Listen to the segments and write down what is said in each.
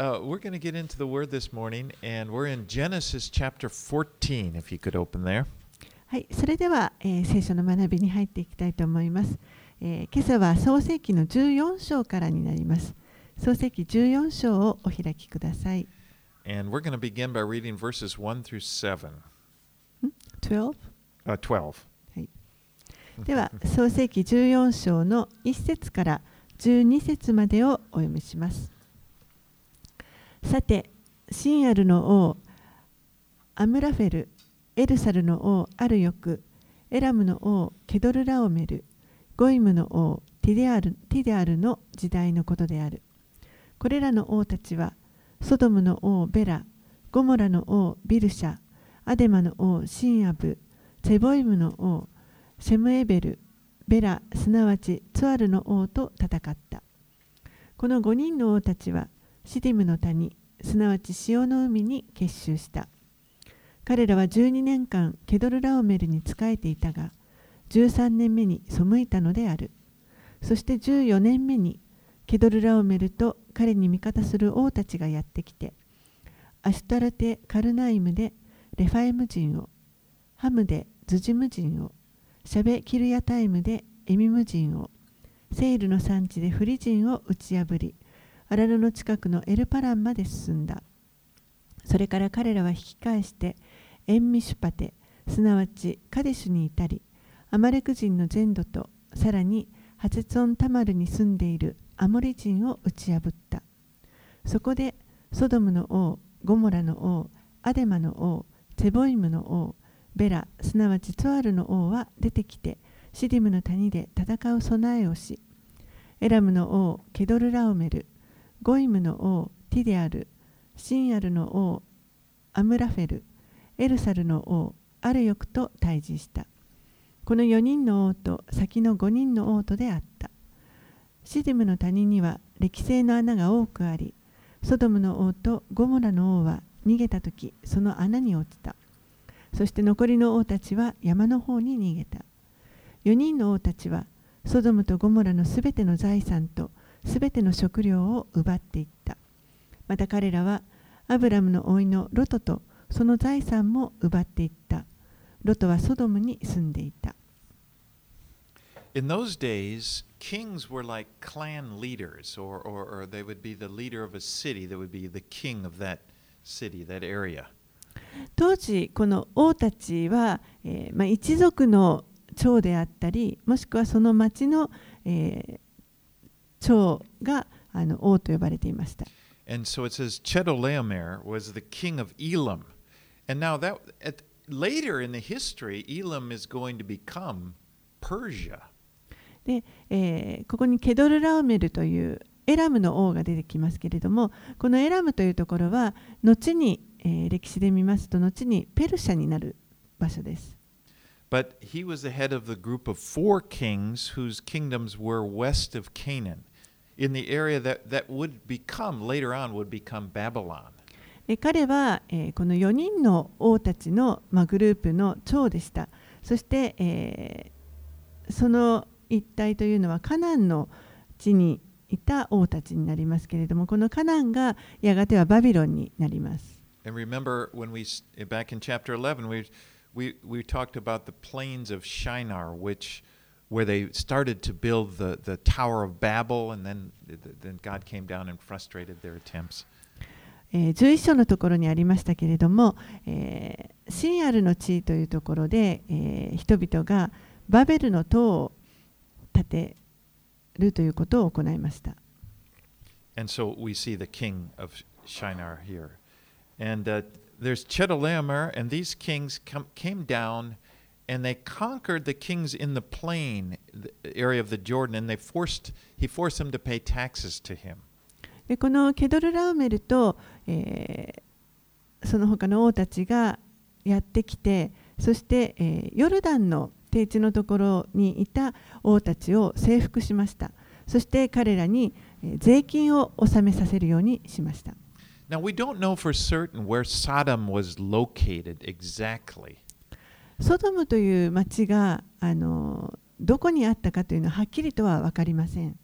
Uh, we're going to get into the Word this morning, and we're in Genesis chapter 14, if you could open there. はい、それでは、えー聖書の学びに入っていきたいと思います。えー今朝は創世記の14章からになります。創世記14章をお開きください。And we're going to begin by reading verses 1 through 7. 12? Uh, 12. では、創世記14章の1節から12節までをお読みします。さて、シンアルの王、アムラフェル、エルサルの王、アルヨク、エラムの王、ケドルラオメル、ゴイムの王、ティデアルティデアルの時代のことである。これらの王たちは、ソドムの王、ベラ、ゴモラの王、ビルシャ、アデマの王、シンアブ、セボイムの王、シェムエベル、ベラ、すなわちツアルの王と戦った。この5人の王たちはシディムの谷、すなわち潮の海に結集した。彼らは12年間ケドルラオメルに仕えていたが、13年目に背いたのである。そして14年目にケドルラオメルと彼に味方する王たちがやってきて、アシュタラテ・カルナイムでレファエム人を、ハムでズジム人を、シャベキルヤタイムでエミム人を、セイルの産地でフリ人を打ち破り、アラルの近くのエルパランまで進んだ。それから彼らは引き返して、エンミシュパテ、すなわちカデシュに至り、アマレク人の全土と、さらにハツツォンタマルに住んでいるアモリ人を打ち破った。そこで、ソドムの王、ゴモラの王、アデマの王、セボイムの王、ベラ、すなわちツアルの王は出てきて、シディムの谷で戦う備えをし、エラムの王、ケドルラオメル、ゴイムの王、ティデアル、シンアルの王、アムラフェル、エルサルの王、アルヨクと対峙した。この4人の王と先の5人の王とであった。シディムの谷には歴星の穴が多くあり、ソドムの王とゴモラの王は逃げたとき、その穴に落ちた。そして残りの王たちは山の方に逃げた。4人の王たちはソドムとゴモラのすべての財産とすべての食料を奪っていった。また彼らはアブラムの甥のロトとその財産も奪っていった。ロトはソドムに住んでいた。In those days, kings were like clan leaders, or, or, or they would be the leader of a city that would be the king of that city, that area. 当時この王たちは、えーまあ、一族の長であったりもしくはその町の、えー長があの王と呼ばれていました。And so it says Chedorlaomer was the king of Elam. And now that at, later in the history, Elam is going to become Persia. で、えーここにケドルラオメルというエラムの王が出てきますけれどもこのエラムというところは後に、えー歴史で見ますと後にペルシャになる場所です。But he was the head of the group of four kings whose kingdoms were west of Canaan, in the area that, that would become later on would become Babylon. 彼は、えー、この4人の王たちの、ま、グループの長でした。そして、えー、その一帯というのはカナンの地にいた王たちになりますけれども、このカナンがやがてはバビロンになります。11, we, we, we where they started to build the, the Tower of Babel, and then, then God came down and frustrated their attempts. えー11章のところにありましたけれども、えーシンアルの地というところで、えー人々がバベルの塔を建てるということを行いました。 And so we see the king of Shinar here. And uh, there's Chedorlaomer, and these kings come, came down and they conquered the kings in the plain the area of the Jordan, and they forced he forced them to pay taxes to him. でこのケドルラウメルと、えーその他の王たちがやってきてそして、えーヨルダンの低地のところにいた王たちを征服しましたそして彼らに、えー税金を納めさせるようにしました Now we don't know for certain where Sodom was located exactly. ソドムという町があのどこにあったかというのははっきりとは分かりません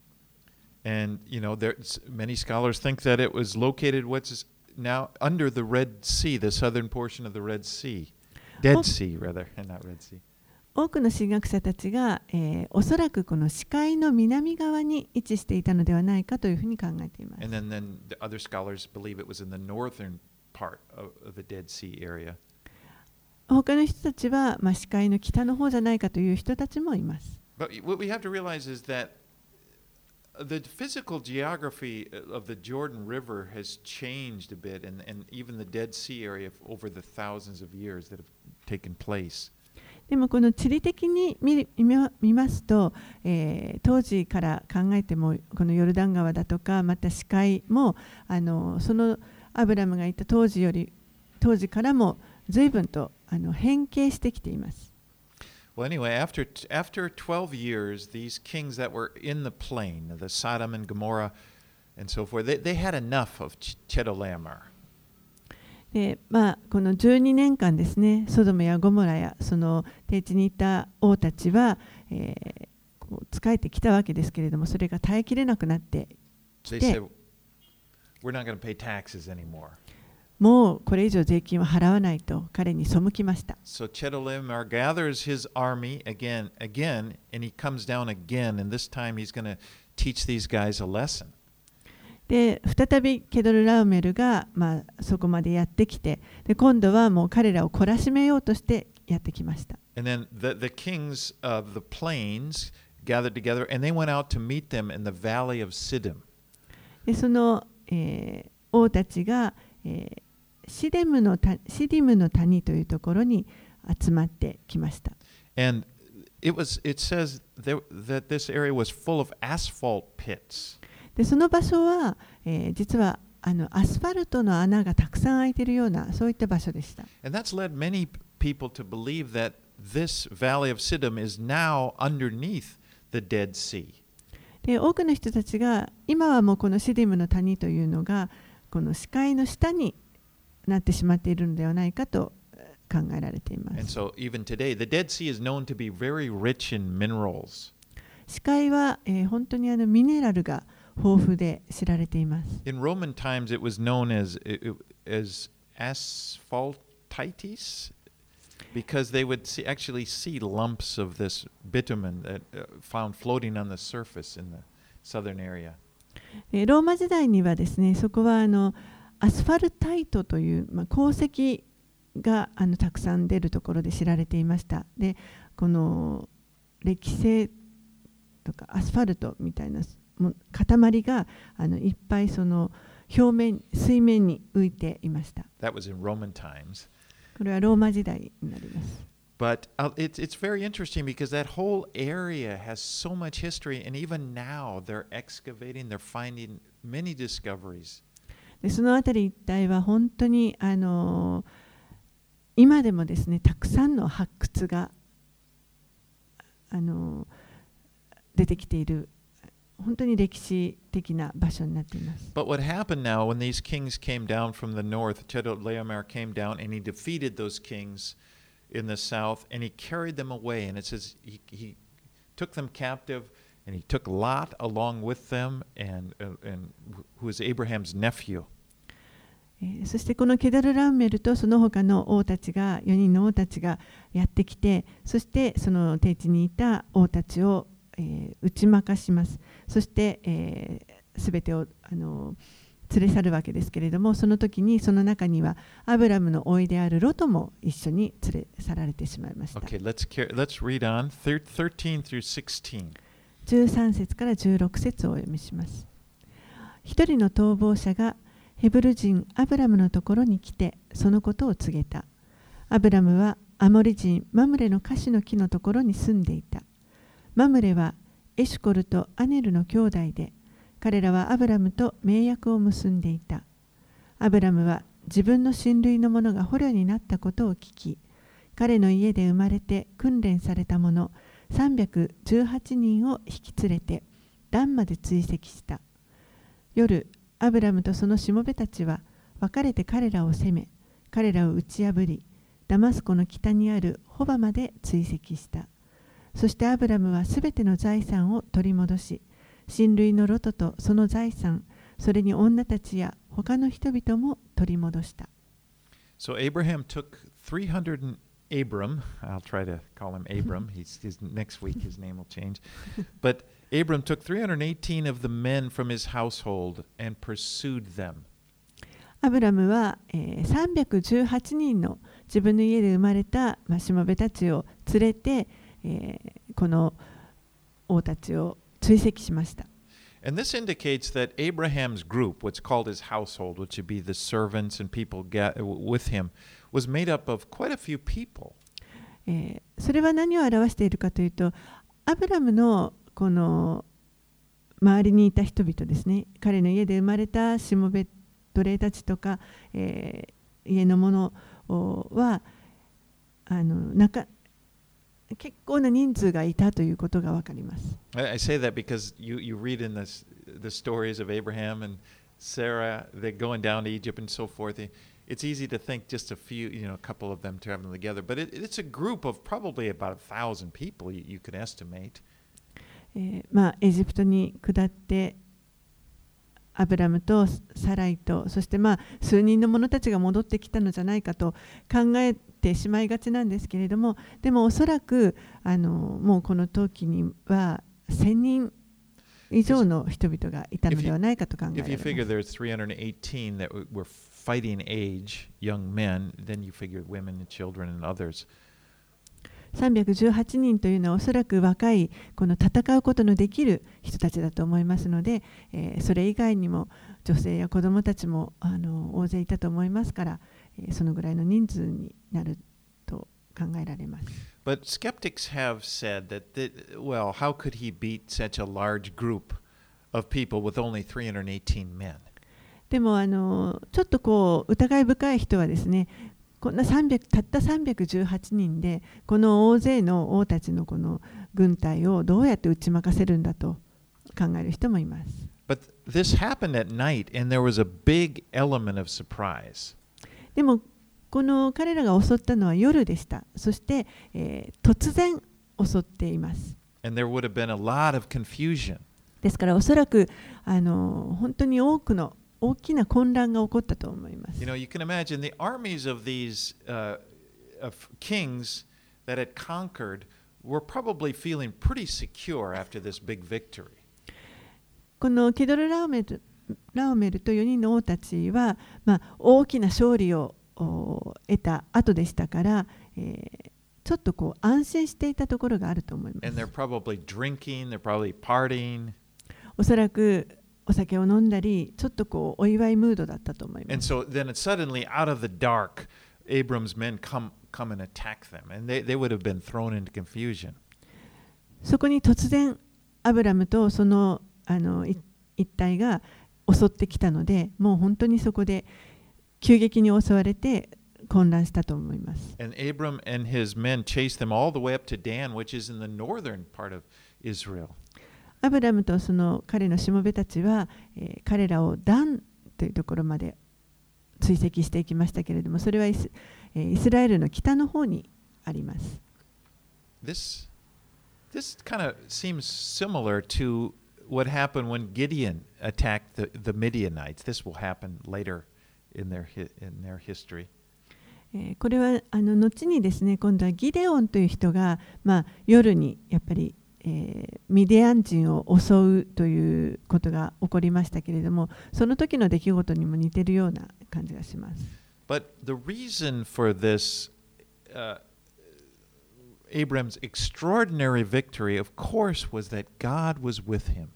And, you know, there's many scholars think that it was located what's now under the Red Sea, the southern portion of the Red Sea. Dead Oh. Sea, rather, and not Red Sea. 多くの神学者たちが、えーおそらくこの視界の南側に位置していたのではないかというふうに考えています And。then, then the other scholars believe it was in the northern part of, of the Dead Sea area. 他の人たちは、まあ、視界の北の方じゃないかという人たちもいます。But what we have to realize is that the physical geography of the Jordan River has changed a bit, and, and even the Dead Sea area over the thousands of years that have taken place. でもこの地理的に見見ますと、えー当時から考えてもこのヨルダン川だとかまた視界もあのそのアブラムがいた当時より当時からも随分とあの変形してきています。Well, anyway, after, after 12 years, these kings that were in the plain, the Sodom and Gomorrah and so forth, they, they had enough of Ch- Chedorlaomer. でまあ、この12年間ですね、ソドムやゴモラやその低地にいた王たちは、えーこう仕えてきたわけですけれども、それが耐えきれなくなってき They て said, We're not going to pay taxes anymore. もうこれ以上税金は払わないと彼に背きました。So Chedorlaomer gathers his army again, again, and he comes down again, and this time he's going to teach these guys a lesson. で再びケドル・ラウメルが、まあ、そこまでやってきてで今度はもう彼らを懲らしめようとしてやってきました。And then the, the kings of the plains gathered together, and they went out to meet them in the valley of Siddim. でその、えー王たちが、えーシデムのたシディムの谷というところに集まってきました。And it was it says there, that this area was full of asphalt pits. でその場所は、えー実はあのアスファルトの穴がたくさん開いているようなそういった場所でした。And that's led many people to believe that this valley of Siddim is now underneath the Dead Sea. で多くの人たちが今はもうこのシディムの谷というのがこの視界の下になってしまっているのではないかとえー考えられています。so today. 視界は、えー本当にあのミネラルが豊富で知られています。In Roman times, it was known as as asphaltites because they would see, actually see lumps of this bitumen that uh, found floating on the surface in the southern area. でローマ時代にはですねそこはあのアスファルタイトという、まあ、鉱石があのたくさん出るところで知られていました。でこの歴星とかアスファルトみたいなも塊があのいっぱいその表面水面に浮いていました。That was in Roman times. これはローマ時代になります。But uh, it's, it's very interesting because that whole area has so much history, and even now they're excavating, they're finding many discoveries. でその辺り一帯は本当にあの今でもですねたくさんの発掘があの出てきている本当に歴史的な場所になっています。But what happened now when these kings came down from the north, Chedorlaomer came down and he defeated those kings in the south and he carried them away. And it says he, he took them captive and he took Lot along with them, and, uh, and who is Abraham's nephew. えーそしてこのケダル・ランメルとその他の王たちが4人の王たちがやってきてそしてその低地にいた王たちを、えー打ち負かしますそして、えー、全てをあの連れ去るわけですけれどもその時にその中にはアブラムの甥いであるロトも一緒に連れ去られてしまいました Okay, let's, let's read on thir- 13 through 16. 13節から16節をお読みします。一人の逃亡者がヘブル人アブラムのところに来てそのことを告げた。アブラムはアモリ人マムレのカシの木のところに住んでいた。マムレはエシュコルとアネルの兄弟で彼らはアブラムと盟約を結んでいた。アブラムは自分の親類の者が捕虜になったことを聞き彼の家で生まれて訓練された者318人を引き連れてダンまで追跡した夜アブラムとそのしもべたちは別れて彼らを攻め彼らを打ち破りダマスコの北にあるホバまで追跡したそしてアブラムはすべての財産を取り戻し親類のロトとその財産、それに女たちや他の人々も取り戻した。So Abraham took 300 and Abram, I'll try to call him Abram. He's, his, next week his name will change. But Abram took 318 of the men from his household and pursued them. アブラムは、えー、318人の自分の家で生まれたマシモベたちを連れて、えー、この王たちを追跡しました。And this indicates that Abraham's group, what's called his household, which would be the servants and people with him, was made up of quite a few people. それは何を表しているかというと、アブラムのこの周りにいた人々ですね彼の家で生まれたしもべ奴隷たちとか、えー家の者はあの中結構な人数がいたということが分かります。I, say that because you, you read in this, the stories of Abraham and Sarah, they're going down to Egypt and so forth. It's easy to think just a few, you know, a couple of them to have them together, but it, it's a group of probably about a thousand people you, you could estimate. えまあ、エジプトに下ってアブラムとサライとそしてまあ数人の者たちが戻ってきたのじゃないかと考えてしまいがちなんですけれどもでもおそらくあのもうこの時には1000人以上の人々がいたのではないかと考えら If れ you ま figure す。there's 318 that w- were fighting age, young men, then you. 318人というのはおそらく若いこの戦うことのできる人たちだと思いますので、えーそれ以外にも女性や子どもたちもあの大勢いたと思いますから、えーそのぐらいの人数になると考えられます。But skeptics have said that, that, well, how could he beat such a large group of people with only 318 men? でもあのちょっとこう疑い深い人はですねこんな300たった318人でこの大勢の王たちのこの軍隊をどうやって打ち負かせるんだと考える人もいます。But this happened at night, and there was a big element of surprise. でもこの彼らが襲ったのは夜でした。そして、えー突然襲っています。And there would have been a lot of confusion. ですからおそらくあの本当に多くの大きな混乱が起こったと思います You。know, you can imagine the armies of these uh, of kings that had conquered were probably feeling pretty secure after this big victory. このケドルラオメルラオメルと4人の王たちは、まあ、大きな勝利をお得た後でしたから、えーちょっとこう安心していたところがあると思います。おそらくお酒を飲んだり、ちょっとこうお祝いムードだったと思いま And す。so then it suddenly, out of the dark, Abram's men come, come and attack them. And they, they would have been thrown into confusion. そこに突然アブラムとそのあのい一帯が襲ってきたのでもう本当にそこで急激に襲われて混乱したと思います。And Abram and his men chased them all the way up to Dan, which is in the northern part of Israel. アブラムとその彼のしもべたちは、えー彼らをダンというところまで追跡していきましたけれどもそれはイス,、えーイスラエルの北の方にあります。This, this kind of seems similar to what happened when Gideon attacked the, the Midianites. This will happen later in their, in their history. えーこれはあの後にですね今度はギデオンという人が、まあ、夜にやっぱり、えーミディアン人を襲うということが起こりましたけれどもその時の出来事にも似てるような感じがします。But the reason for this, uh, Abram's extraordinary victory, of course, was that God was with him.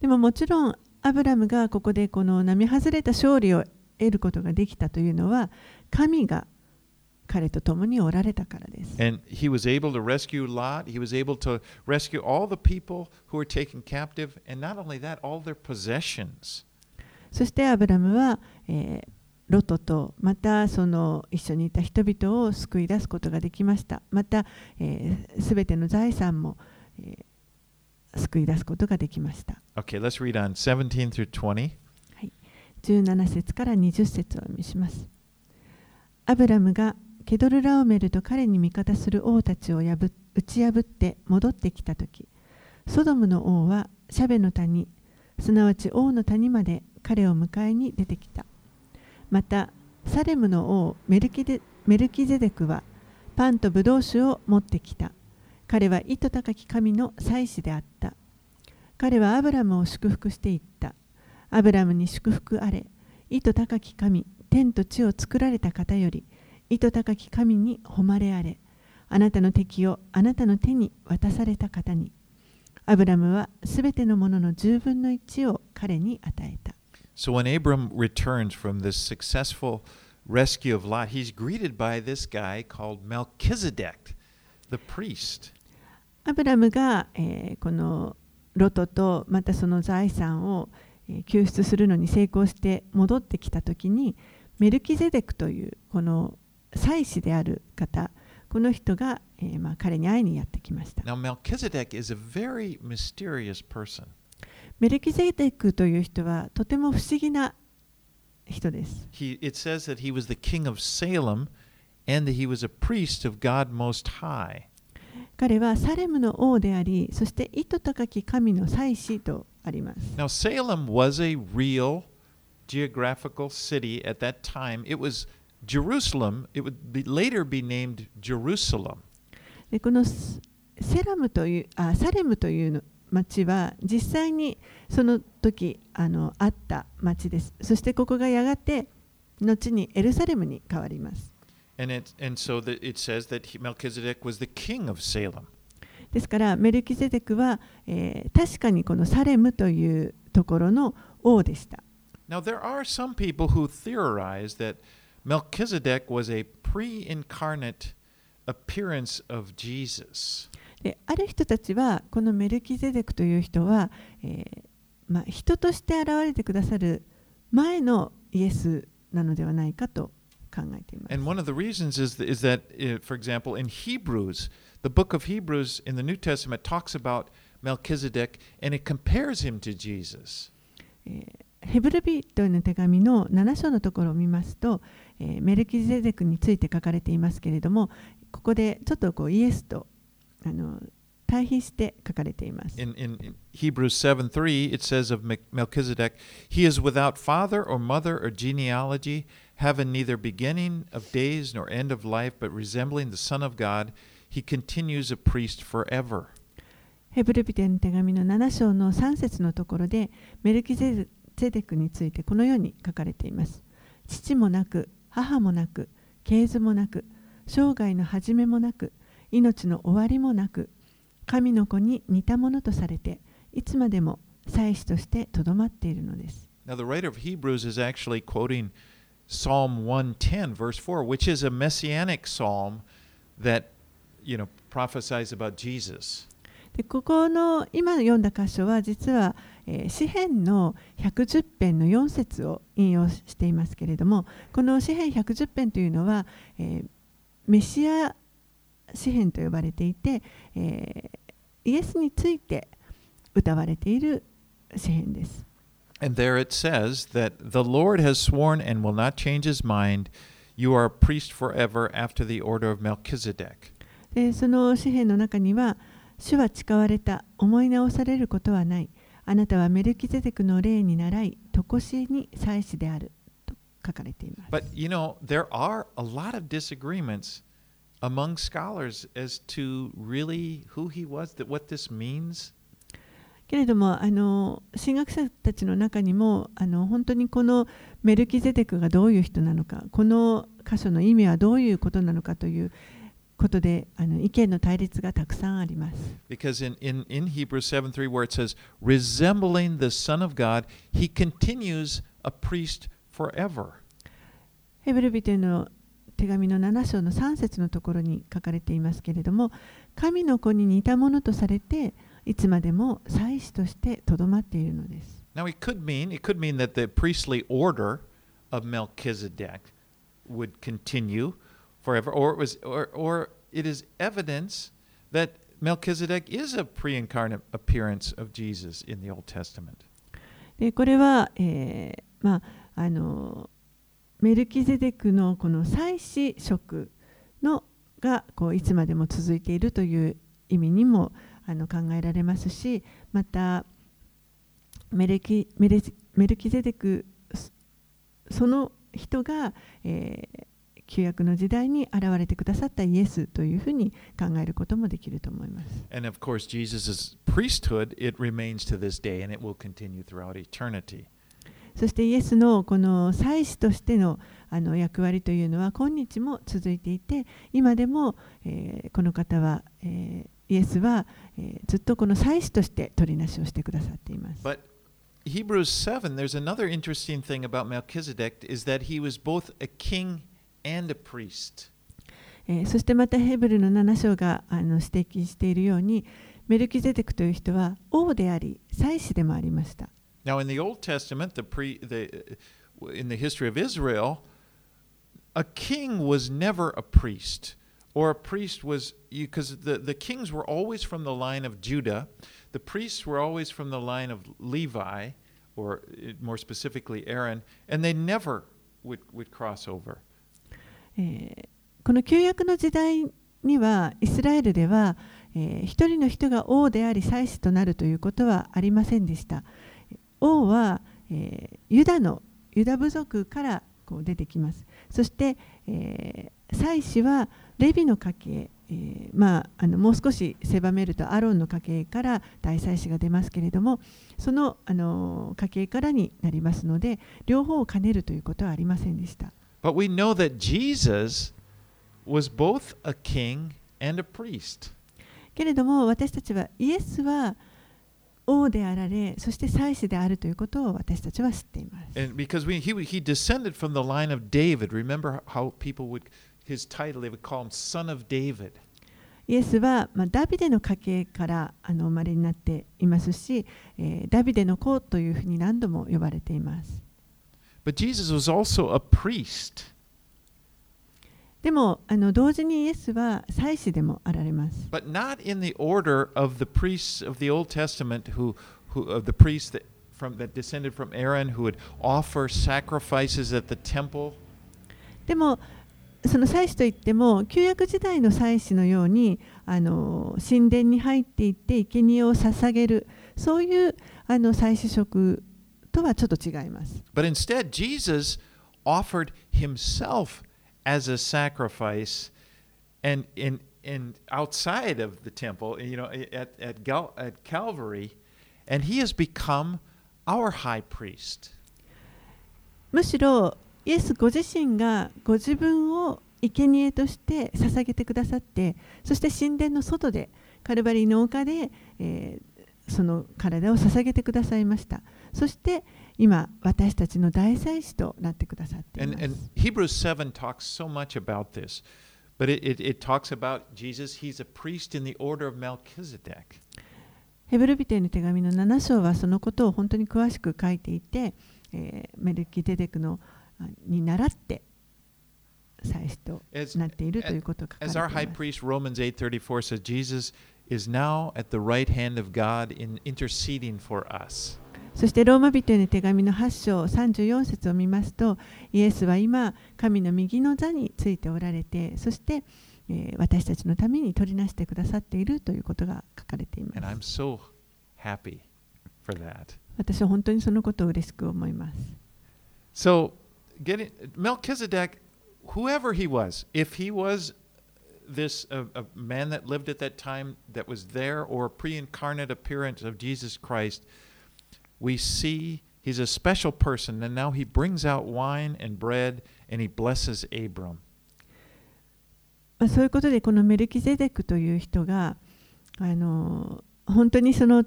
でももちろんアブラムがここでこの並外れた勝利を得ることができたというのは神が彼と共におられたからです。And he was able to rescue Lot. He was able to rescue all the people who were taken captive. And not only that, all their possessions. そしてアブラムは、えーロトとまたその一緒にいた人々を救い出すことができました。またえー全ての財産も、えー救い出すことができました。Okay, let's read on 17 through 20. 17節から20節をお読みします。アブラムがケドルラオメルと彼に味方する王たちを破打ち破って戻ってきたとき、ソドムの王はシャベの谷すなわち王の谷まで彼を迎えに出てきた。またサレムの王メルキデメルキゼデクはパンとブドウ酒を持ってきた。彼は意図高き神の祭司であった。彼はアブラムを祝福していった。アブラムに祝福あれ意図高き神天と地を作られた方より意図高き神に誉れあれ。あなたの敵をあなたの手に渡された方に。アブラムはすべてのものの10分の1を彼に与えた。So when Abram returns from this successful rescue of Lot, he's greeted by this guy called Melchizedek, the priest. アブラムが、えーこのロトとまたその財産を、えー救出するのに成功して戻ってきた時にメルキゼデクというこの祭司である方この人が、えーまあ、彼に会いにやってきました Now, Melchizedek is a very mysterious person. メルキゼデクという人はとても不思議な人です He, it says that he was the king of Salem and that he was a priest of God Most High. 彼はサレムの王でありそして意図高き神の祭司とあります Now, Salem was a real geographical city at that time. It was Jerusalem. It would be, later be named Jerusalem. でこのスセラムというあサレムというの町は実際にその時あのあった町ですそしてここがやがて後にエルサレムに変わります And it, and so that it says that he, Melchizedek was the king of Salem. ですからメルキゼデクは、えー確かにこのサレムというところの王でした Now, there are some people who theorize that Melchizedek was a pre incarnate appearance of Jesus. である人たちはこのメルキゼデクという人は、えーまあ、人として現れてくださる前のイエスなのではないかと考えています。And one of the reasons is, is that, uh, for example, in Hebrews, the book of Hebrews in the New Testament talks about Melchizedek and it compares him to Jesus. えーヘブル人への手紙の7章のところを見ますと、えーメルキゼデクについて書かれていますけれどもここでちょっとこうイエスとあの対比して書かれています。In, in, in Hebrews 7 3, it says of Mel- Melchizedek, He is without father or mother or genealogy, having neither beginning of days nor end of life, but resembling the Son of God. He continues a priest forever. ヘブル人への手紙の7章の3節のところでメルキゼデクについてこのように書かれています。父もなく母もなく系図もなく生涯の始めもなく命の終わりもなく神の子に似たものとされていつまでも祭司としてとどまっているのです。Now, the writer of Hebrews is actually quoting Psalm 110, verse 4, which is a messianic psalm that, you know, prophesies about Jesus. でここの今読んだ箇所は実は、えー詩編の110編の4節を引用していますけれどもこの詩編110編というのは、えーメシア詩編と呼ばれていて、えーイエスについて歌われている詩編です。And there it says that the Lord has sworn and will not change his mind. You are a priest forever after the order of Melchizedek. でその詩篇の中には「主は誓われた思い直されることはないあなたはメルキゼデクの霊に倣い常しえに祭司である」と書かれています。But you know, there are a lot of disagreements among scholars as to really who he was, that what this means. けれどもあの神学者たちの中にもあの本当にこのメルキゼデクがどういう人なのかこの箇所の意味はどういうことなのかということであの意見の対立がたくさんあります。Because in, in, in Hebrews 7 3, where it says, resembling the Son of God, he continues a priest forever. ヘブル人への手紙の7章の3節のところに書かれていますけれども神の子に似たものとされていつまでも祭司としてとどまっているのです。Now, it could mean, it could mean that the priestly order of Melchizedek would continue forever, or it was, or, or it is evidence that Melchizedek is a pre-incarnate appearance of Jesus in the Old Testament. でこれは、えーまあ、あのメルキゼデクのこの祭司職のがこういつまでも続いているという意味にもあの考えられますしまたメルキメレメルキゼデクその人が、えー、旧約の時代に現れてくださったイエスというふうに考えることもできると思います。And of course, Jesus' priesthood, it remains to this day and it will continue throughout eternity. そしてイエスのこの祭司としてのあの役割というのは今日も続いていて今でも、えー、この方は、えー、イエスは、えー、ずっとこの祭司として取りなしをしてくださっています。But Hebrews 7, there's another interesting thing about Melchizedek is that he was both a king and a priest. えー、そしてまたヘブルの7章があの指摘しているようにメルキゼデクという人は王であり祭司でもありました。Now in the Old Testament, the pre, the, in the history of Israel, a king was never a priest, or a priest was because the, the kings were always from the line of Judah, the priests were always from the line of Levi, or more specifically Aaron, and they never would, would cross over. えー、この旧約の時代にはイスラエルでは、えー、一人の人が王であり祭司となるということはありませんでした。王は、えー、ユダのユダ部族からこう出てきます。そして、えー、祭司はレビの家系、えーまあ、あのもう少し狭めるとアロンの家系から大祭司が出ますけれどもそのあの家系からになりますので両方を兼ねるということはありませんでした。But we know that Jesus was both a king and a priest. けれども私たちはイエスは王であられ、そして祭司であるということを私たちは知っています。And because we, he, he descended from the line of David, remember how people would, his title, they would call him Son of David. イエスは、まあ、ダビデの家系からあの生まれになっていますし、えー、ダビデの子というふうに何度も呼ばれています。But Jesus was also a priest. でもあの同時にイエスは祭司でもあられます。But not in the order of the priests of the Old Testament who, who of the priests that, from, that descended from Aaron who would offer sacrifices at the temple. でもその祭司といっても旧約時代の祭司のようにあの神殿に入っていって生贄を捧げるそういうあの祭司職とはちょっと違います。But instead, Jesus offered himself as a sacrifice and in in outside of the temple, you know, at at, Gal, at Calvary, and he has become our high priest. むしろイエスご自身がご自分を生贄として捧げてくださってそして神殿の外でカルバリーの丘で、えー、その体を捧げてくださいましたそして今私たちの大祭司となってくださっています。And, and Hebrews 7 talks so much about this, but it, it, it talks about Jesus, he's a priest in the order of Melchizedek. ヘブルビテの手紙の7章はそのことを本当に詳しく書いていて、えー、メルキデデクのに倣って祭司となっているということが書かれています。As our high priest Romans 8:34 says, Jesus is now at the right hand of God in interceding for us. そしてローマ人への手紙の8章34節を見ますとイエスは今神の右の座についておられてそして、えー、私たちのために取りなしてくださっているということが書かれています。So、私は本当にそのことを嬉しく思います。So, getting, Melchizedek, whoever he was, if he was this a, a man that lived at that time that was there or a pre-incarnate appearance of Jesus Christ, we see he's a special person, and now he brings out wine and bread and he blesses Abram. そういうことでこのメルキゼデクという人があの本当にその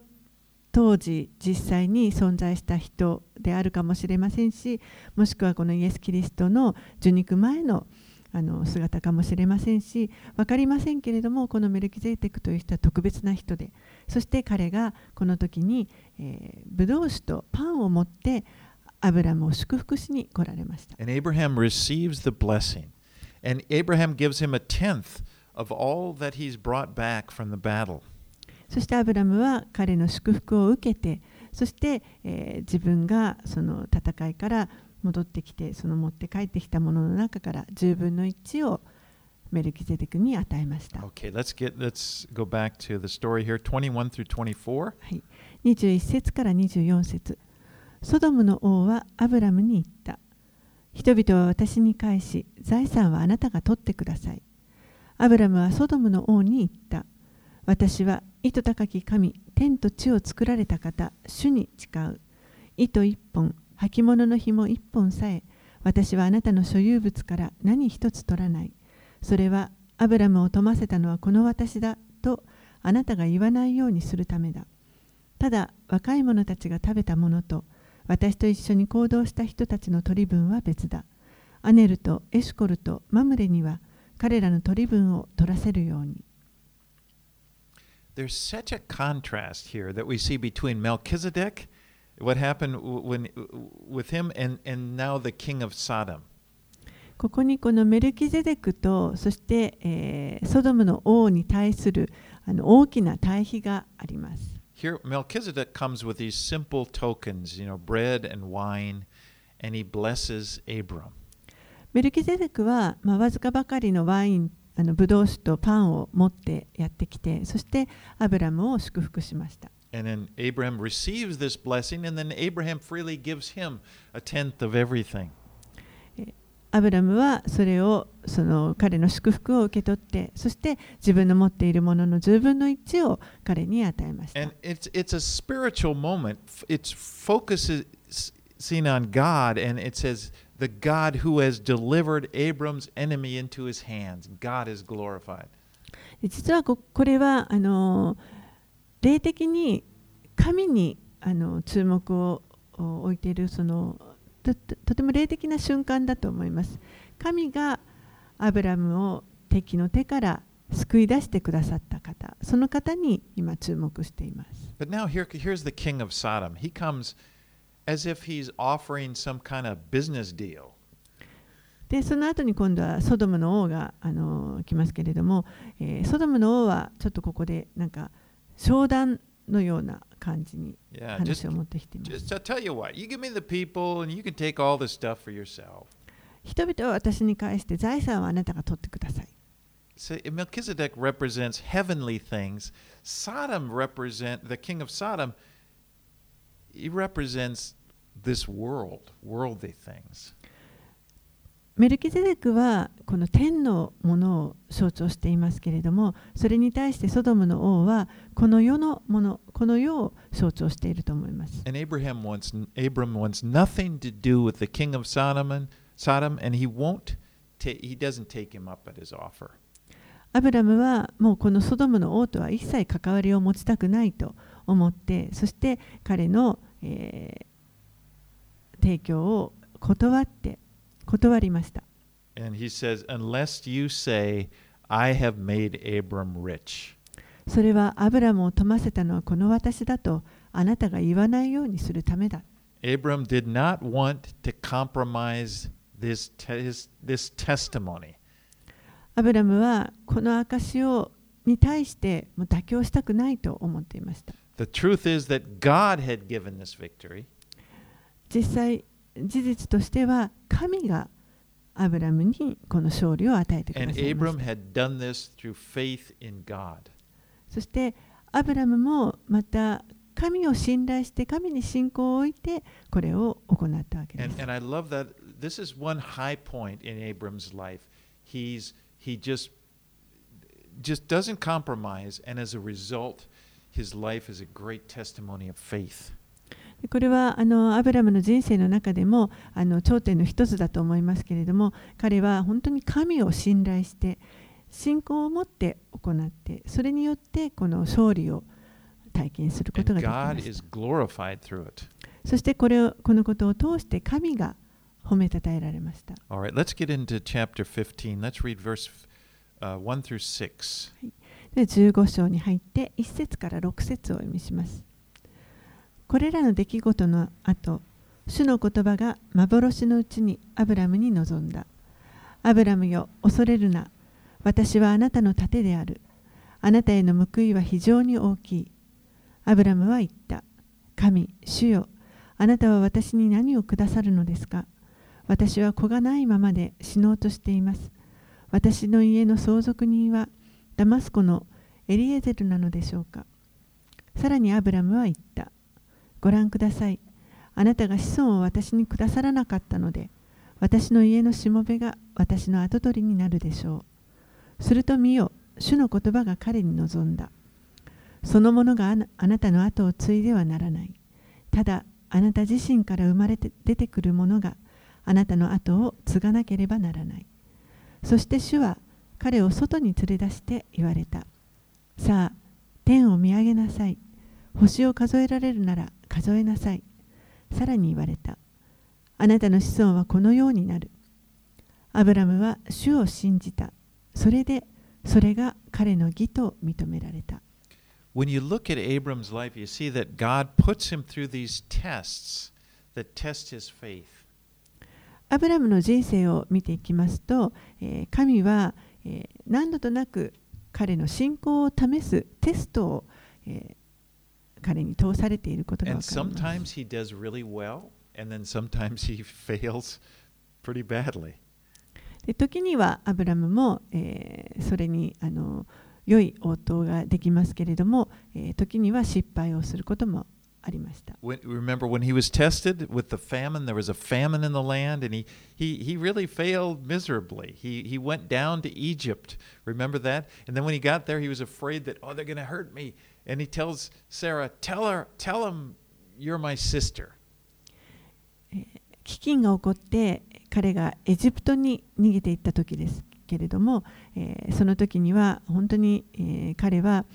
当時実際に存在した人であるかもしれませんしもしくはこのイエス・キリストの受肉前のあの姿かもしれませんし分かりませんけれどもこのメルキゼーテクという人は特別な人でそして彼がこの時に、えー、ブドウ酒とパンを持ってアブラムを祝福しに来られました。And Abraham receives the blessing. And Abraham gives him a tenth of all that he's brought back from the battle. そしてアブラムは彼の祝福を受けてそして、えー、自分がその戦いから戻ってきてその持って帰ってきたものの中から10分の1をメルキゼデクに与えました。Okay, let's get let's go back to the story here 21 through 24. はい、21節から24節ソドムの王はアブラムに言った。人々は私に返し、財産はあなたが取ってください。アブラムはソドムの王に言った。私は糸高き神、天と地を作られた方、主に誓う。糸一本、履物の紐一本さえ、私はあなたの所有物から何一つ取らない。それはアブラムを富ませたのはこの私だとあなたが言わないようにするためだ。ただ若い者たちが食べたものと私と一緒に行動した人たちの取り分は別だ。アネルとエシュコルとマムレには彼らの取り分を取らせるように。There's such a contrast here that we see between Melchizedek, what happened when, with him, and, and now the king of Sodom. ここにこのメルキゼデクとそして、えーソドムの王に対するあの大きな対比があります。Here, Melchizedek comes with these simple tokens, you know, bread and wine, and he blesses Abram. メルキゼデクは、まあ、わずかばかりのワインあのブドウ酒とパンを持ってやってきてそしてアブラムを祝福しました。And then Abram receives this blessing, and then Abraham freely gives him a tenth of everything. アブラムはそれをその彼の祝福を受け取ってそして自分の持っているものの10分の1を彼に与えました。It's it's a spiritual moment. It's focusing on God, and it says the God who has delivered Abram's enemy into his hands. God is glorified. で実はここれはあの霊的に神にあの注目をお置いているそのとても霊的な瞬間だと思います。神がアブラムを敵の手から救い出してくださった方、その方に今注目しています。But now here here's the king of Sodom. He comes as if he's offering some kind of business deal. でその後に今度はソドムの王があの来ますけれども、えーソドムの王はちょっとここでなんか商談のような感じに Yeah, 話 just を持ってきています。just I'll tell you what. You give me the people, and you can take all the stuff for yourself. 人々は私に返して財産はあなたが取ってください。So Melchizedek represents heavenly things. Sodom represent the king of Sodom. He represents this world, worldly things. メルキゼデクはこの天のものを象徴していますけれどもそれに対してソドムの王はこの世のものこの世を象徴していると思います。And Abraham wants Abram wants nothing to do with the king of Sodom Sodom, and he won't. Ta- he doesn't take him up at his offer. アブラムはもうこのソドムの王とは一切関わりを持ちたくないと思ってそして彼の、えー提供を断って断りました。それはアブラムを富ませたのはこの私だとあなたが言わないようにするためだ。アブラムはこの証をに対してもう妥協したくないと思っていました。実際、事実としては神がアブラムにこの勝利を与えてくださいま.そしてアブラムもまた神を信頼して神に信仰を置いてこれを行ったわけです。and I love that this is one high point in Abram's life. He's he just just doesn't compromise, and as a result, his life is a great testimony of faith. でこれはあのアブラムの人生の中でもあの頂点の一つだと思いますけれども彼は本当に神を信頼して信仰を持って行ってそれによってこの勝利を体験することができまし.そしてこれをこのことを通して神が褒めたたえられました right, let's get into chapter 15. Let's read verse uh, 1 through 6. で15章に入って1節から6節をお読みしますこれらの出来事の後主の言葉が幻のうちにアブラムに臨んだ。アブラムよ恐れるな。私はあなたの盾である。あなたへの報いは非常に大きい。アブラムは言った。神主よ。あなたは私に何をくださるのですか？私は子がないままで死のうとしています。私の家の相続人はダマスコのエリエゼルなのでしょうか？さらにアブラムは言った。ご覧ください。あなたが子孫を私にくださらなかったので、私の家のしもべが私の跡取りになるでしょう。すると見よ、主の言葉が彼に望んだ。そのものがあなたの後を継いではならない。ただ、あなた自身から生まれて出てくるものがあなたの後を継がなければならない。そして主は彼を外に連れ出して言われた。さあ、天を見上げなさい。星を数えられるなら数えなさい。さらに言われた。あなたの子孫はこのようになる。アブラムは主を信じた。それでそれが彼の義と認められた。When you look at Abram's life, you see that God puts him through these tests that test his faith. アブラムの人生を見ていきますと、えー、神は、えー、何度となく彼の信仰を試すテストを、えー、彼に通されていることが分かります。And sometimes he does really well, and then sometimes he fails pretty badly. で時にはアブラムも、えー、それにあの良い応答ができますけれども、えー、時には失敗をすることもありました。When, remember when he was tested with the famine, there was a famine in the land, and he, he, he really failed miserably. He, he went down to Egypt. Remember that? And then when he got there, he was afraid that, oh, they're going to hurt me. And he tells Sarah, tell her, tell him you're my sister. 飢饉が起こって彼がエジプトに逃げていった時ですけれども、え、その時には本当に、え、彼は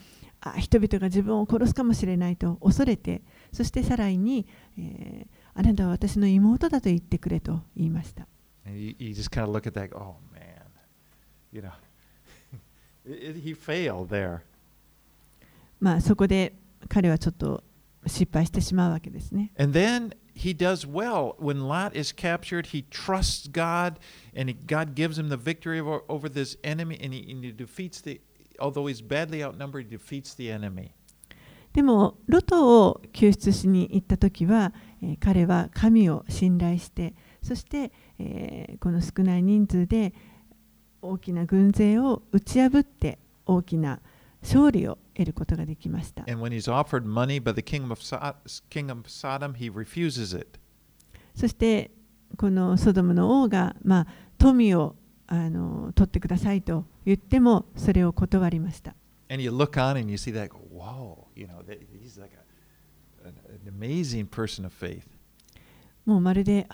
あ人々が自分を殺すかもしれないと恐れてそしてサラに、え、あなたは私の妹だと言ってくれと言いました。まあそこで彼はちょっと失敗してしまうわけですね。And then he does well. When Lot is captured, he trusts God and he, God gives him the victory over, over this enemy and he, and he defeats the, although he's badly outnumbered, he defeats the enemy. でも、ロトを救出しに行った時は、えー、彼は神を信頼して、そして、えー、この少ない人数で大きな軍勢を打ち破って大きな勝利を得ることができました。そしてこのソドムの王が、まあ、富をあの取ってくださいと言ってもそれを断りました。もうまるで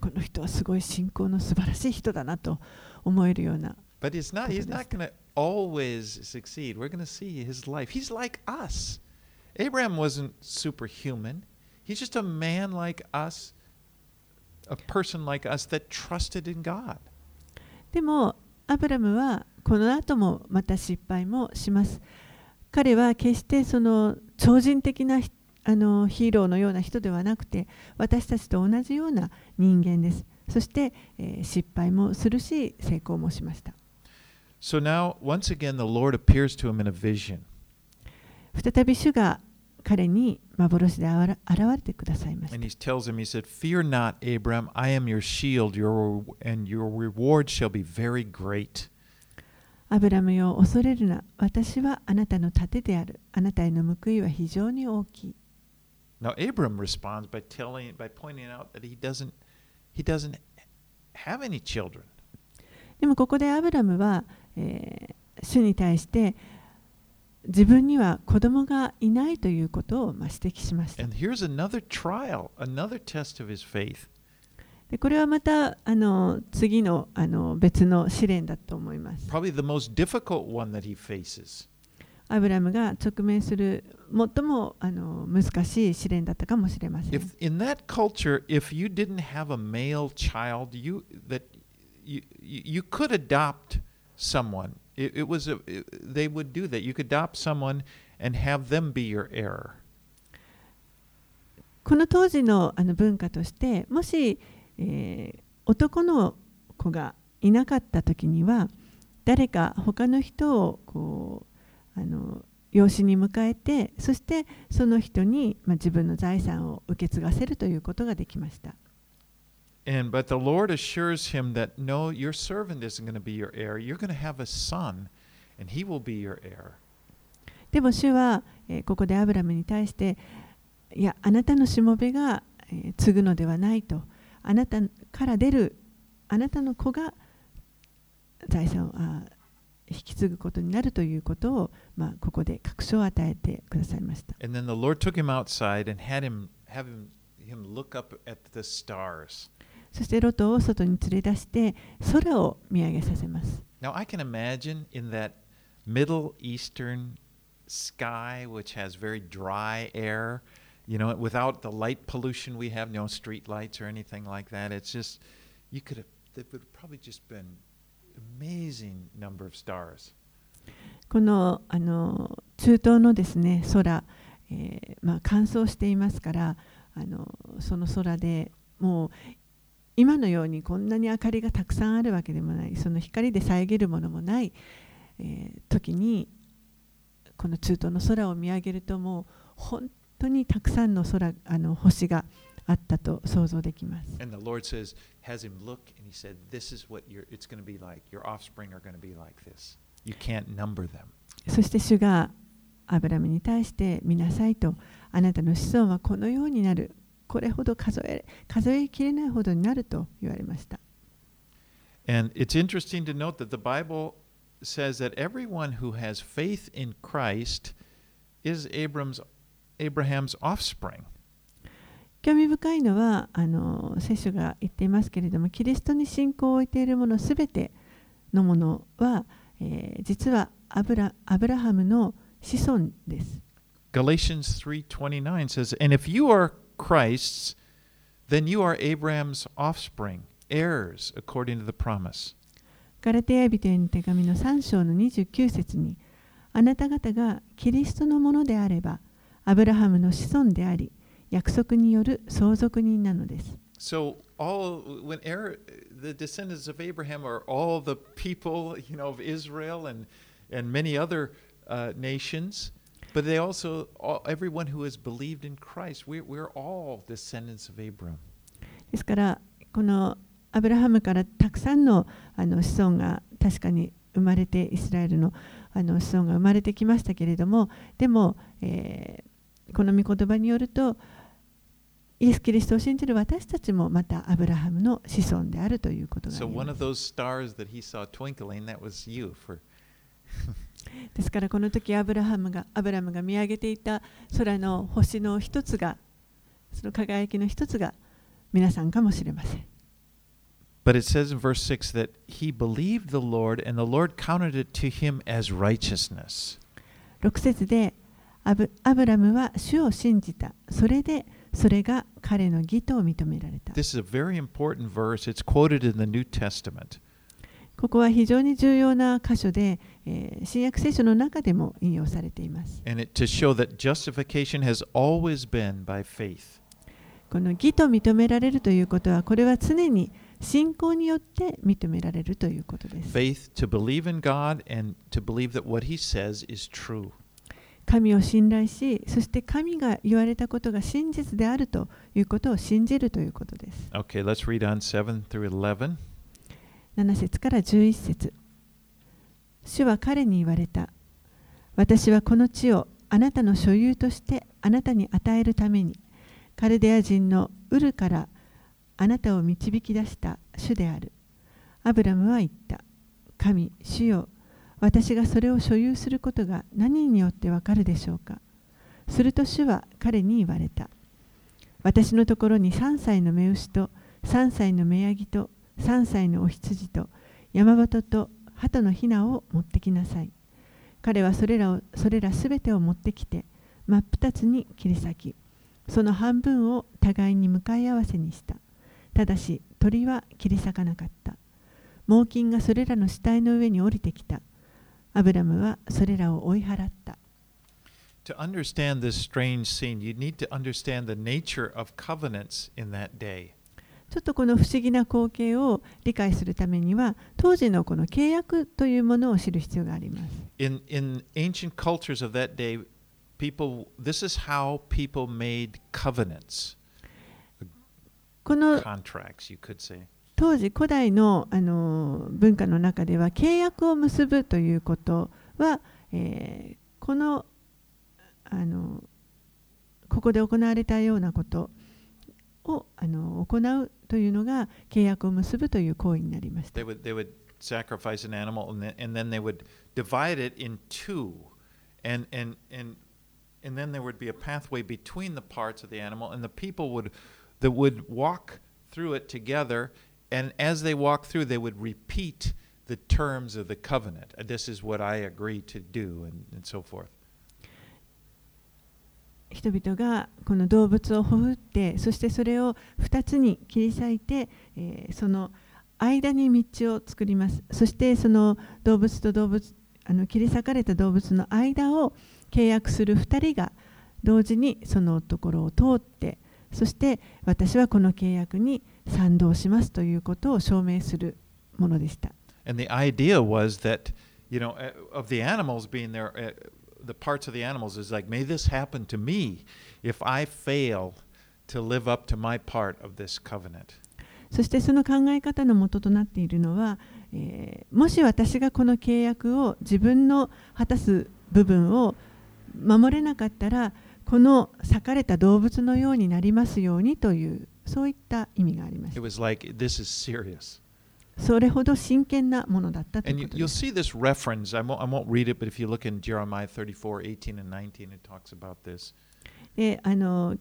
この人はすごい信仰の素晴らしい人だなと思えるような。Always succeed. We're going to see his life. He's like us. Abraham wasn't superhuman. He's just a man like us, a person like us that trusted in God. でも、アブラムはこの後もまた失敗もします。彼は決してその超人的なあのヒーローのような人ではなくて私たちと同じような人間です。そして、えー、失敗もするし成功もしました。So now, once again, the Lord appears to him in a vision. 再び主が彼に幻で現れてくださいました。And he tells him, he said, Fear not, Abram, I am your shield, your, and your reward shall be very great. アブラムよ恐れるな私はあなたの盾であるあなたへの報いは非常に大きい Now Abram responds by telling by pointing out that he doesn't he doesn't have any children でもここでアブラムは、 えー、主に対して自分には子供がいないということをまあ指摘します。でこれはまたあの次の,あの別の試練だと思います。アブラムが直面する最もあの難しい試練だったかもしれません。Someone. It, it was a, it, they would do that. You could adopt someone and have them be your heir. この当時のあの文化として、もしえー、男の子がいなかった時には誰か他の人をこうあの養子に迎えてそしてその人に、まあ、自分の財産を受け継がせるということができました。And but the Lord assures him that no, your servant isn't going to be your heir. You're going to have a son, and he will be your heir. でも主は、えーここでアブラムに対していやあなたのしもべが、えー継ぐのではないとあなたから出るあなたの子が財産をあ引き継ぐことになるということを、まあ、ここで確証を与えてくださいました。 And then the Lord took him outside and had him have him him look up at the stars. そしてロトを外に連れ出して空を見上げさせます。Now I can imagine in that Middle Eastern sky, which has very dry air, you know, without the light pollution we have, no street lights or anything like that. It's just you could have there would have probably just been amazing number of stars. このあの中東のですね空、えーまあ、乾燥していますからあのその空でもう今のようにこんなに明かりがたくさんあるわけでもないその光で遮るものもない、えー時にこの中東の空を見上げるともう本当にたくさんの空あの星があったと想像できます。And the Lord says, has him look, and he said, This is what your it's gonna be like. Your offspring are gonna be like this. You can't number them. そして主がアブラムに対して見なさいとあなたの子孫はこのようになるこれほど数え数えきれないほどになると言われました And it's interesting to note that the Bible says that everyone who has faith in Christ is Abram's Abraham's offspring. 興味深いのはあの聖書が言っていますけれどもキリストに信仰を置いているものすべてのものは、えー実はアブラアブラハムの子孫です。Galatians 3:29 says, "And if you are Christ's, then you are Abraham's offspring, heirs according to the promise." ガラテヤ人への手紙の3章の29節にあなた方がキリストのものであればアブラハムの子孫であり約束による相続人なのです。So all when heir, the descendants of Abraham are all the people, you know, of Israel and and many other uh, nations, but they also all, everyone who has believed in Christ. We're we're all descendants of Abraham. ですからこのアブラハムからたくさんのあの子孫が確かに生まれてイスラエルのあの子孫が生まれてきましたけれどもでも、えーこの御言葉によるとイエス・キリストを信じる私たちもまたアブラハムの子孫であるということが So 言え one ま of す those ですからこの時アブラハムがアブラムが見上げていた空の星の一つがその輝きの一つが皆さんかもしれません but it says in verse six that he believed the Lord, and the Lord counted it to him as righteousness. 6節でアブアブラムは主を信じた。それでそれが彼の義と認められた。This is a very important verse. It's quoted in the New Testament. ここは非常に重要な箇所で、えー、新約聖書の中でも引用されています。It, この義と認められるということは、これは常に信仰によって認められるということです。神を信頼し、そして神が言われたことが真実であるということを信じるということです。Okay, let's read on 7 through 11. 7節から11節主は彼に言われた。私はこの地をあなたの所有としてあなたに与えるために、カルデア人のウルからあなたを導き出した主である。アブラムは言った。神、主よ、私がそれを所有することが何によってわかるでしょうか。すると主は彼に言われた。私のところに3歳の目牛と3歳の目ヤギと3歳のお羊と山鳩と鳩のひなを持ってきなさい。彼はそれらをそれらすべてを持ってきて真っ二つに切り裂き、その半分を互いに向かい合わせにした。ただし鳥は切り裂かなかった。猛禽がそれらの死体の上に降りてきた。アブラムはそれらを追い払った。To understand this strange scene, you need to understand the nature of covenants in that day. ちょっとこの不思議な光景を理解するためには当時のこの契約というものを知る必要があります。In, in ancient cultures of that day, people, this is how people made covenants. この.当時古代のあの文化の中では契約を結ぶということは、えーこのあのここで行われたようなことをあの行うというのが契約を結ぶという行為になりました。 They would they would sacrifice an animal and then, and then they would divide it in two, and and and and then there would be a pathway between the parts of the animal, and the people would that would walk through it together, and as they walk through, they would repeat the terms of the covenant. Uh, This is what I agree to do, and, and so forth. 人々がこの動物をほふってそしてそれを2つに切り裂いて、えーその間に道を作りますそしてその動物と動物あの切り裂かれた動物の間を契約する2人が同時にそのところを通ってそして私はこの契約に賛同しますということを証明するものでした。And the idea was that, you know, of the animals being there, the parts of the animals is like, may this happen to me if I fail to live up to my part of this covenant. そしてその考え方の元となっているのは、えーもし私がこの契約を自分の果たす部分を守れなかったらこの裂かれた動物のようになりますようにというそういった意味がありま It すそれほど真剣なものだったとい。あの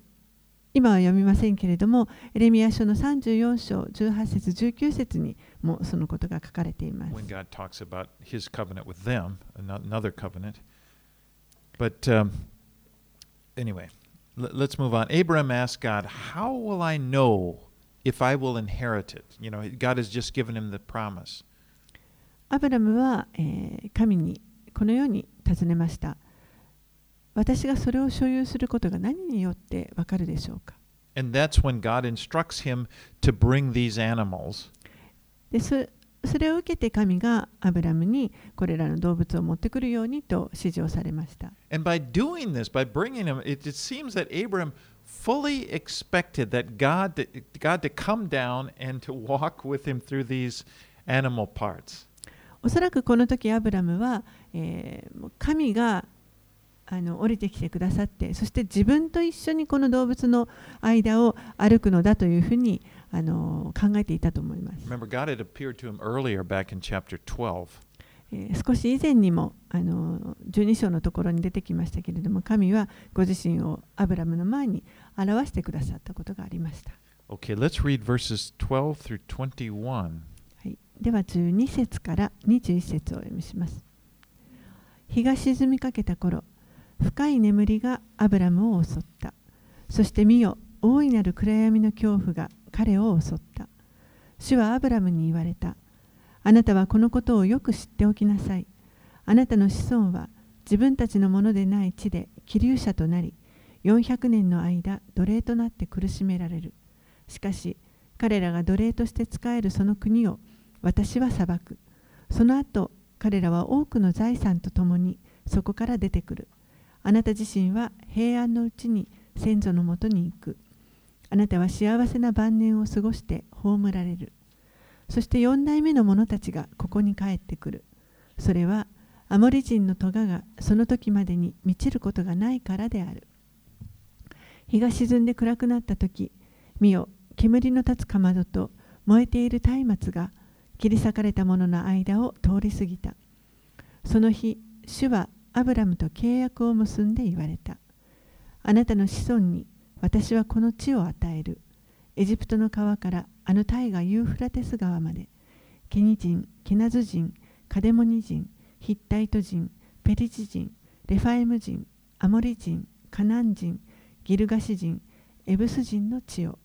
今は読みませんけれども、エレミア書の34章、18節、19節にもそのことが書かれています。But, anyway, let's move on. Abraham ask God, How will I know? If I will inherit it? You know, God has just given him the promise. アブラムは、えー神にこのように尋ねました。私がそれを所有することが何によってわかるでしょうか And that's when God instructs him to bring these animals. でそそれを受けて神がアブラムにこれらの動物を持ってくるようにと指示をされました。And by doing this, by bringing them, it, it seems that Abram fully expected that God to, God to come down and to walk with him through these animal parts. おそらくこの時アブラムは、えーもう神があの降りてきてくださってそして自分と一緒にこの動物の間を歩くのだというふうにあの考えていたと思います。 Remember, God had appeared to him earlier back in chapter 12. えー少し以前にもあの12章のところに出てきましたけれども神はご自身をアブラムの前に表してくださったことがありました。Okay, let's read verses 12 through 21. はい、では12節から21節をお読みします。日が沈みかけた頃深い眠りがアブラムを襲った。そして見よ大いなる暗闇の恐怖が彼を襲った。主はアブラムに言われた。あなたはこのことをよく知っておきなさい。あなたの子孫は自分たちのものでない地で気流者となり、400年の間奴隷となって苦しめられる。しかし彼らが奴隷として仕えるその国を私は裁く。その後彼らは多くの財産とともにそこから出てくる。あなた自身は平安のうちに先祖のもとに行く。あなたは幸せな晩年を過ごして葬られる。そして四代目の者たちがここに帰ってくる。それはアモリ人の咎がその時までに満ちることがないからである。日が沈んで暗くなった時、見よ、煙の立つかまどと燃えている松明が切り裂かれた者の間を通り過ぎた。その日、主はアブラムと契約を結んで言われた。あなたの子孫に私はこの地を与える。エジプトの川からあの大河ユーフラテス川まで、ケニ人、ケナズ人、カデモニ人、ヒッタイト人、ペリジ人、レファエム人、アモリ人、カナン人、ギルガシ人、エブス人の地を。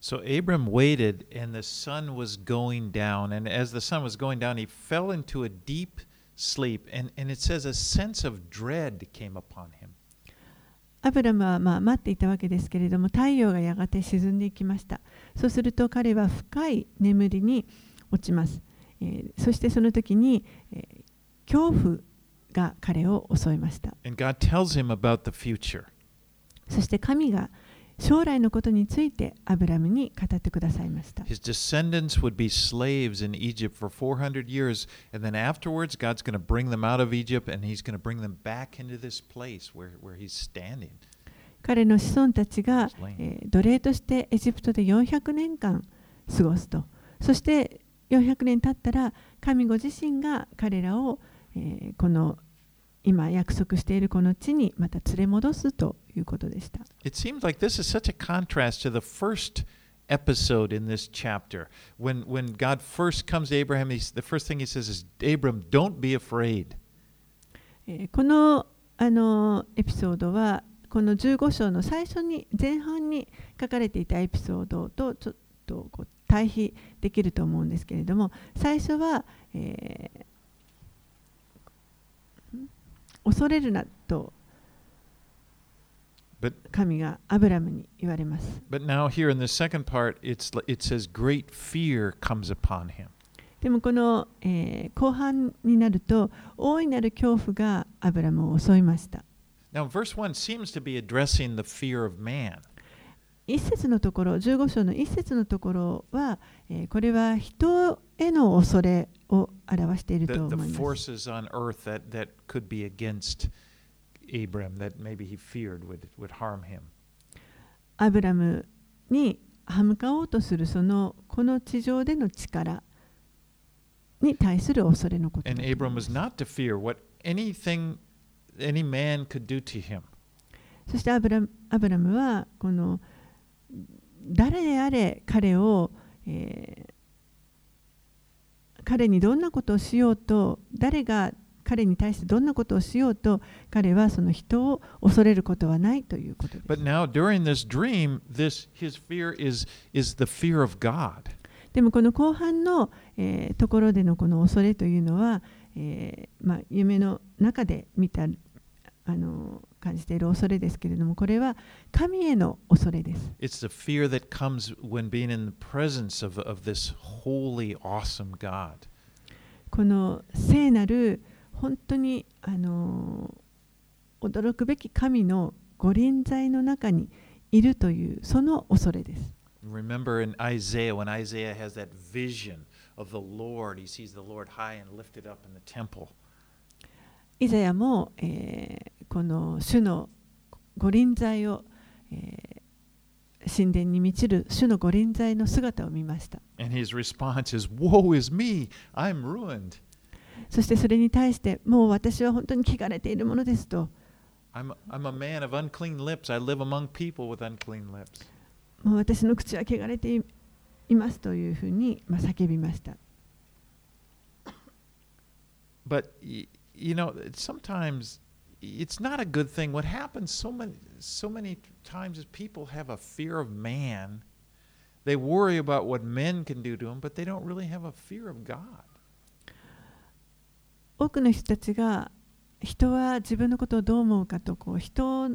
So Abram waited, and the sun was going down. And as the sun was going down, he fell into a deep sleep. And, and it says a sense of dread came upon him. アブラムはまあ待っていたわけですけれども太陽がやがて沈んでいきました。そうすると彼は深い眠りに落ちます、えーそしてその時に、えー恐怖が彼を襲いました。And God tells him about the future. そして神が将来のことについてアブラムに語ってくださいました。His descendants would be slaves in Egypt for 400 years, and then afterwards, God's going to bring them out of Egypt and He's going to bring them back into this place where, where He's standing. 彼の子孫たちが、えー奴隷としてエジプトで400年間過ごすとそして400年経ったら神ご自身が彼らを、えーこの今約束しているこの地にまた連れ戻すということでした。It seems like this is such a contrast to the first episode in this chapter. When, when God first comes to Abraham, he's, the first thing He says is, Abram, don't be afraid. えーこのあのエピソードはこの15章の最初に前半に書かれていたエピソードとちょっとこう対比できると思うんですけれども最初は、えーん恐れるなと神がアブラムに言われます。But now here in the second part, it's, it says, great fear comes upon him. でもこの、えー後半になると大いなる恐怖がアブラムを襲いました。Now, verse 1 seems to be addressing the fear of man. 一節のところ15章の一節のところは、え、これは人への恐れを表していると思います。アブラムに歯向かおうとするそのこの地上での力に対する恐れのこと。Abram was not to fear what anything any man could do to him. そしてアブラ,アブラムはこの誰であれ彼を、えー彼にどんなことをしようと誰が彼に対してどんなことをしようと彼はその人を恐れることはないということです But now during this dream, this his fear is is the fear of God. でもこの後半の、えーところでのこの恐れというのは、えーまあ、夢の中で見たあの感じている恐れですけれどもこれは神への恐れです。It's the fear that comes when being in the presence of, of this holy, awesome God. この聖なる本当にあの驚くべき神の御臨在の中にいるというその恐れです。Remember in Isaiah, when Isaiah has that vision of the Lord, he sees the Lord high and lifted up in the temple. イザヤも、え、この主の御臨在を、えー、神殿に満ちる主の御臨在の姿を見ました。Is, そしてそれに対して、もう私は本当に汚れているものですと。I'm a, I'm a もう私の口は汚れてい,ますというふうに、まあ、叫びました。you know, sometimes it's not a good thing. What happens so many so many times is people have a fear of man. They worry about what men can do to them, but they don't really have a fear of God. 多くの人たちが人は自分のことをどう思うかとこう人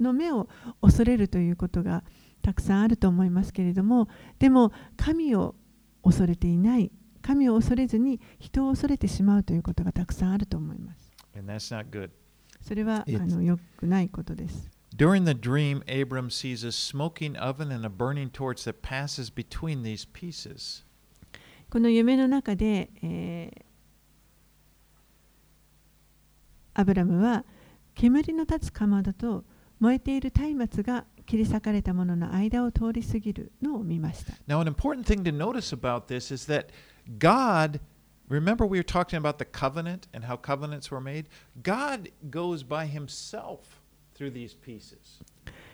の目を恐れるということがたくさんあると思いますけれどもでも神を恐れていない 神を恐れずに人を恐れてしまうということがたくさんあると思います。それはあの良くないことです。During the dream, Abram sees a smoking oven and a burning torch that passes between these pieces. この夢の中で、えーアブラムは煙の立つかまどと燃えている松明が切り裂かれたものの間を通り過ぎるのを見ました。Now, an important thing to notice about this is that God, remember we were talking about the covenant and how covenants were made? God goes by himself through these pieces.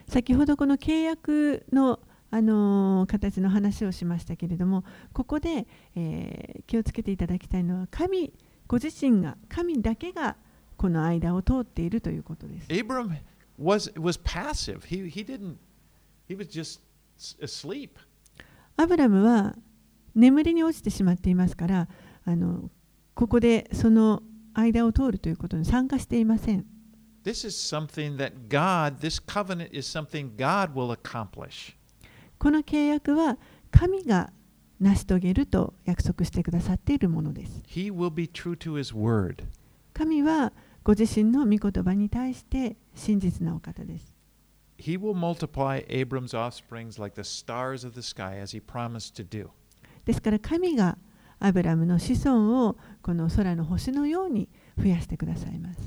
先ほどこの契約の、あのー形の話をしましたけれどもここで、えー気をつけていただきたいのは神ご自身が神だけがこの間を通っているということです。Abram was, was passive. He, he didn't, he was just asleep. アブラムは眠りに落ちてしまっていますからあのここでその間を通るということに参加していません。This is something that God, this covenant is something God will accomplish. この契約は神が成し遂げると約束してくださっているものです。He will be true to his word. 神はご自身の御言葉に対して真実なお方です。he will multiply Abram's offsprings like the stars of the sky as he promised to do. ですから神がアブラムの子孫をこの空の星のように増やしてくださいます。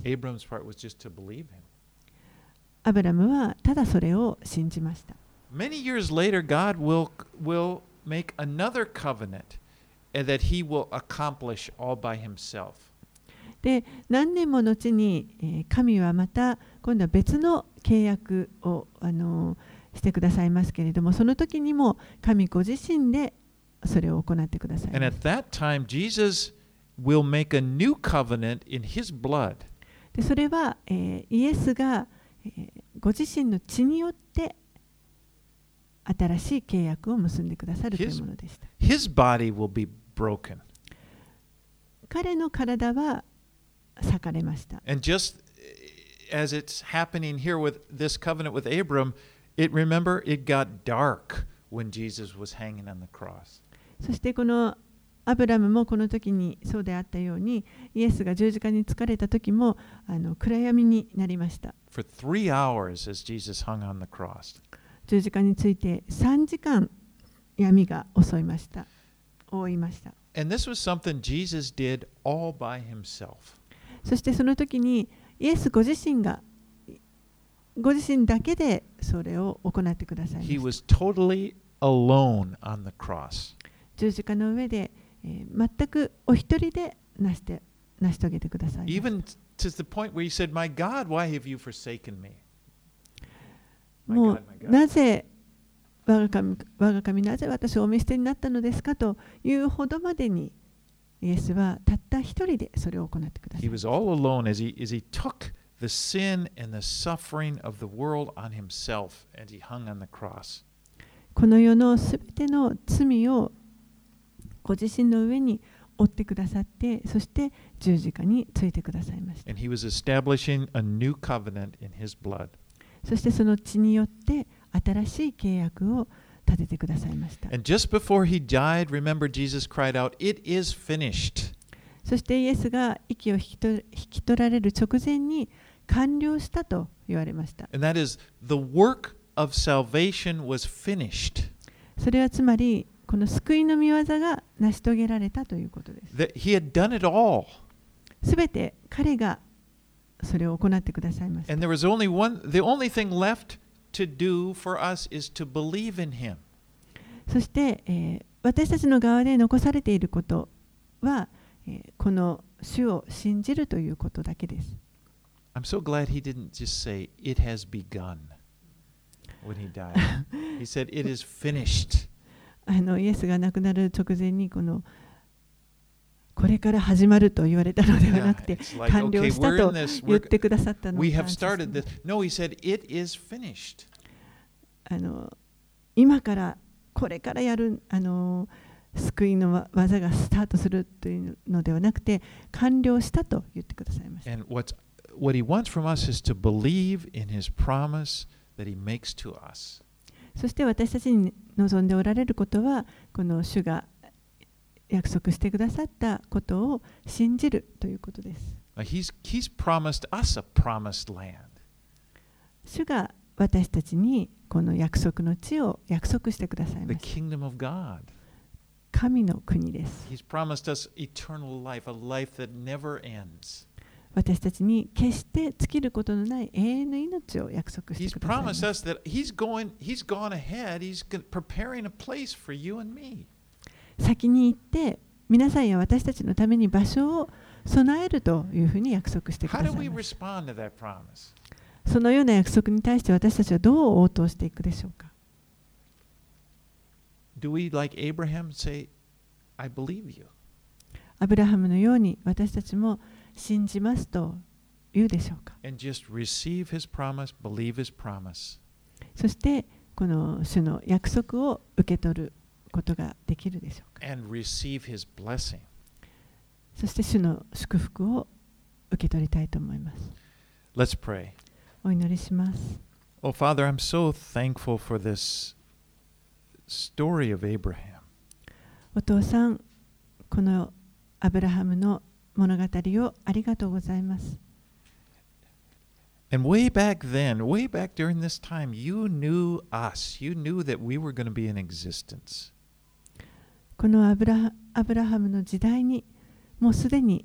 アブラムはただそれを信じました。で何年も後に神はまた今度は別の契約をあのしてくださいますけれどもその時にも神ご自身でそれを行ってください And ま at す that time, Jesus will make a new covenant in his blood. でそれは、えーイエスが、えーご自身の血によって新しい契約を結んでくださるというものでした His body will be broken. 彼の体は裂かれました And just as it's happening here with this covenant with Abram, it remember it got dark when Jesus was hanging on the cross. そしてこのアブラムもこの時にそうであったようにイエスが十字架に疲れた時もあの暗闇になりました.十字架について3時間闇が襲いました覆いました And this was something Jesus did all by himself. そしてその時にイエスご自身がご自身だけでそれを行ってくださいま He した was totally alone on the cross. 十字架の上で、えー、全くお一人で成し,て成し遂げてくださいまし。もうなぜ我が神、我が神なぜ私をお見捨てになったのですかというほどまでに、イエスはたった一人でそれを行ってください。この世のすべての罪をご自身の上に負ってくださって、そして十字架についてくださいました。そしてその血によって新しい契約を立ててくださいました。そしてイエスが息を引き,取引き取られる直前に完了したと言われました。それはつまり、この救いの御業が成し遂げられたということです。すべて彼がそれを行ってくださいまし。そして、えー、私たちの側で残されていることは、えー、この主を信じるということだけです。I'm so glad he didn't just say, It has begun he said, It is finished. あのイエスが亡くなる直前にこのこれから始まると言われたのではなくて完了したと.言ってくださったのを we have 感謝し started ま this. す.あの今からこれからやるあの救いのわ技がスタートするというのではなくて完了したと言ってくださいました。What he wants from us is to believe in his promise that he makes to us. そして私たちに望んでおられることはこの主が約束してくださったことを信じるということです。Uh, He's, he's promised us a promised land. 主が私たちにこの約束の地を約束してください the ます。kingdom of God. 神の国です。He's promised us eternal life, a life that never ends. 私たちに決して尽きることのない永遠の命を約束してください先に行って皆さんや私たちのために場所を備えるというふうに約束してください。そのような約束に対して私たちはどう応答していくでしょうか？Do we Abraham say, アブラハムのように私たちも信じますと言うでしょうか？そしてこの主の約束を受け取ることができるでしょうか？And receive his blessing. そして主の祝福を受け取りたいと思います。Let's pray. お祈りします。Oh, Father, I'm so thankful for this story of Abraham. お父さん、このアブラハムの物語をありがとうございます And way back then, way back during this time, you knew us. You knew that we were going to be in existence. このアブラハアブラハムの時代にもうすでに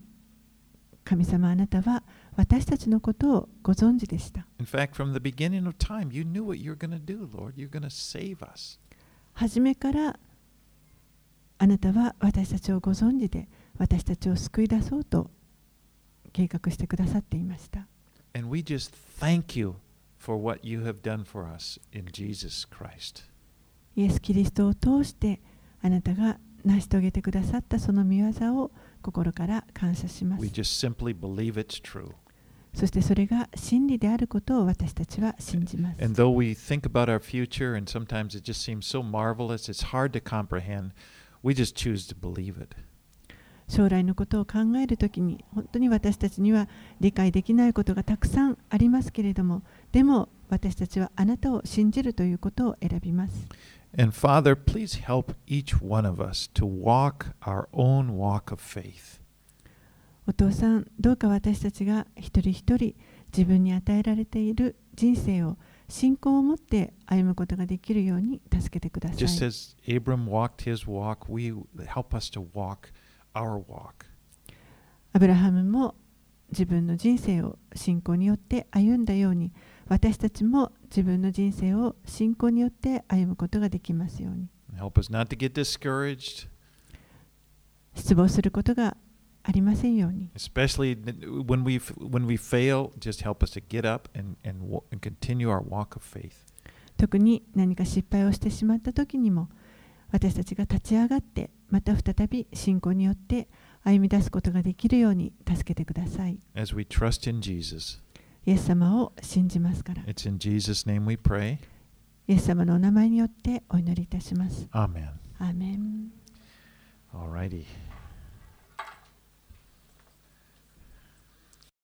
神様あなたは私たちのことをご存知でした。In fact, from the beginning of time, you knew what you were going to do, Lord. You're going to save us. 初めからあなたは私たちをご存知で私たちを救い出そうと計画してくださっていました。And we just thank you for what you have done for us in Jesus Christ. イエス・キリストを通してあなたが成し遂げてくださったその御業を心から感謝します We。just simply believe it's true. そしてそれが真理であることを私たちは信じます。And though we think about our future and sometimes it just seems so marvelous, it's hard to comprehend, we just choose to believe it. 将来のことを考えるときに本当に私たちには理解できないことがたくさんありますけれどもでも私たちはあなたを信じるということを選びます。And Father, please help each one of us to walk our own walk of faith. お父さんどうか私たちが一人一人自分に与えられている人生を信仰を持って歩むことができるように助けてください。Just as Abram walked his walk, we help us to walk our walk. アブラハムも自分の人生を信仰によって歩んだように私たちも自分の人生を信仰によって歩むことができますように Help us not to get discouraged, 失望することがありませんように especially when we when we fail. Just help us to get up and and, and continue our walk of faith. 特に何か失敗をしてしまった時にも私たちが立ち上がってまた再び信仰によって歩み出すことができるように助けてください As we trust in Jesus, イエス様を信じますから it's in Jesus' name we pray. イエス様のお名前によってお祈りいたします Amen. アーメン Alrighty.